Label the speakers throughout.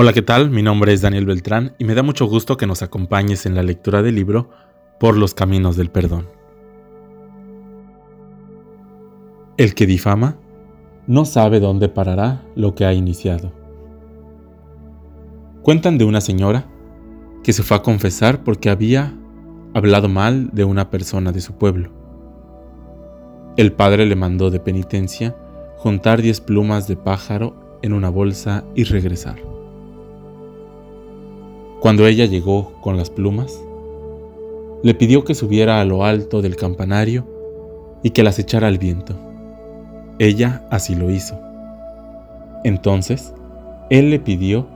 Speaker 1: Hola, ¿qué tal? Mi nombre es Daniel Beltrán y me da mucho gusto que nos acompañes en la lectura del libro Por los Caminos del Perdón. El que difama no sabe dónde parará lo que ha iniciado. Cuentan de una señora que se fue a confesar porque había hablado mal de una persona de su pueblo. El padre le mandó de penitencia juntar diez plumas de pájaro en una bolsa y regresar. Cuando ella llegó con las plumas, le pidió que subiera a lo alto del campanario y que las echara al viento. Ella así lo hizo. Entonces, él le pidió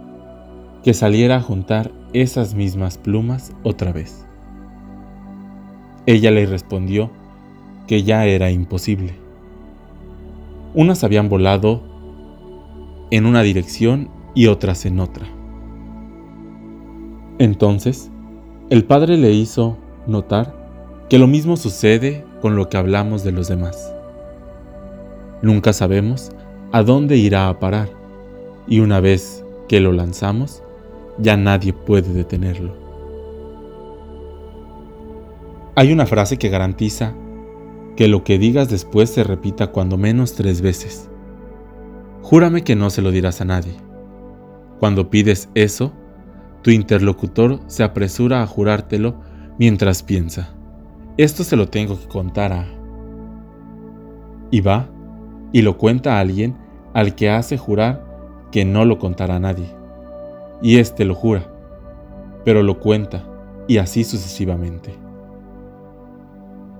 Speaker 1: que saliera a juntar esas mismas plumas otra vez. Ella le respondió que ya era imposible. Unas habían volado en una dirección y otras en otra. Entonces, el Padre le hizo notar que lo mismo sucede con lo que hablamos de los demás. Nunca sabemos a dónde irá a parar y una vez que lo lanzamos, ya nadie puede detenerlo. Hay una frase que garantiza que lo que digas después se repita cuando menos tres veces. Júrame que no se lo dirás a nadie. Cuando pides eso, tu interlocutor se apresura a jurártelo mientras piensa, esto se lo tengo que contar a... Y va y lo cuenta a alguien al que hace jurar que no lo contará a nadie. Y éste lo jura, pero lo cuenta, y así sucesivamente.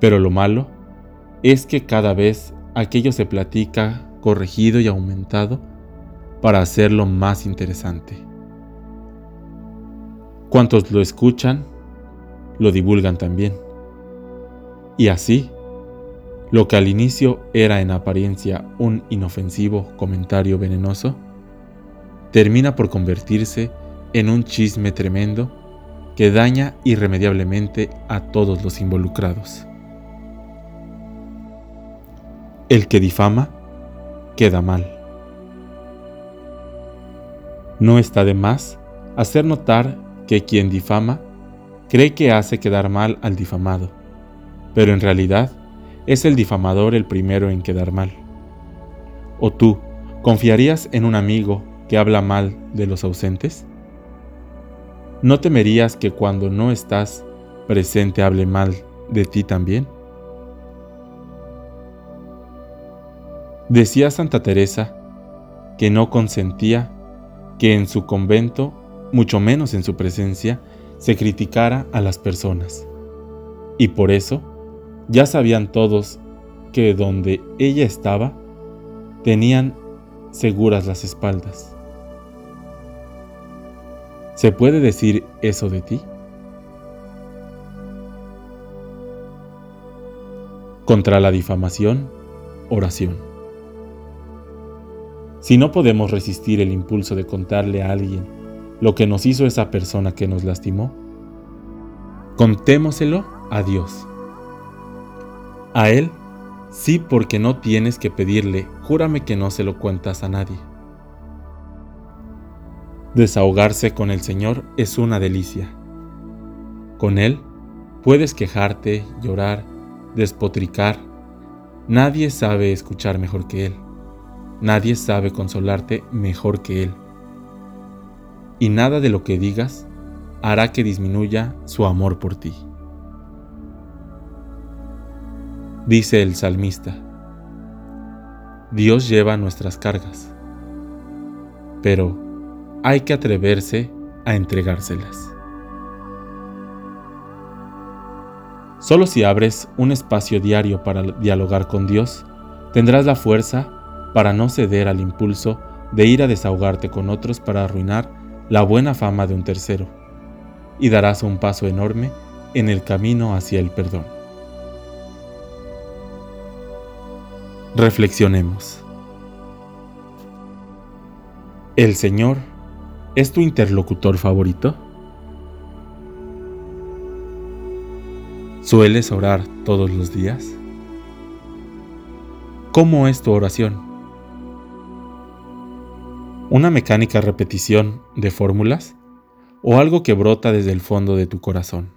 Speaker 1: Pero lo malo es que cada vez aquello se platica corregido y aumentado para hacerlo más interesante. Cuantos lo escuchan, lo divulgan también. Y así, lo que al inicio era en apariencia un inofensivo comentario venenoso, termina por convertirse en un chisme tremendo que daña irremediablemente a todos los involucrados. El que difama queda mal. No está de más hacer notar que quien difama cree que hace quedar mal al difamado, pero en realidad es el difamador el primero en quedar mal. ¿O tú confiarías en un amigo que habla mal de los ausentes? ¿No temerías que cuando no estás presente hable mal de ti también? Decía Santa Teresa que no consentía que en su convento mucho menos en su presencia, se criticara a las personas. Y por eso, ya sabían todos que donde ella estaba, tenían seguras las espaldas. ¿Se puede decir eso de ti? Contra la difamación, oración. Si no podemos resistir el impulso de contarle a alguien lo que nos hizo esa persona que nos lastimó? Contémoselo a Dios. A Él sí porque no tienes que pedirle, júrame que no se lo cuentas a nadie. Desahogarse con el Señor es una delicia. Con Él puedes quejarte, llorar, despotricar. Nadie sabe escuchar mejor que Él. Nadie sabe consolarte mejor que Él y nada de lo que digas hará que disminuya su amor por ti. Dice el salmista, Dios lleva nuestras cargas, pero hay que atreverse a entregárselas. Solo si abres un espacio diario para dialogar con Dios, tendrás la fuerza para no ceder al impulso de ir a desahogarte con otros para arruinar la buena fama de un tercero, y darás un paso enorme en el camino hacia el perdón. Reflexionemos. ¿El Señor es tu interlocutor favorito? ¿Sueles orar todos los días? ¿Cómo es tu oración? ¿Una mecánica repetición de fórmulas? ¿O algo que brota desde el fondo de tu corazón?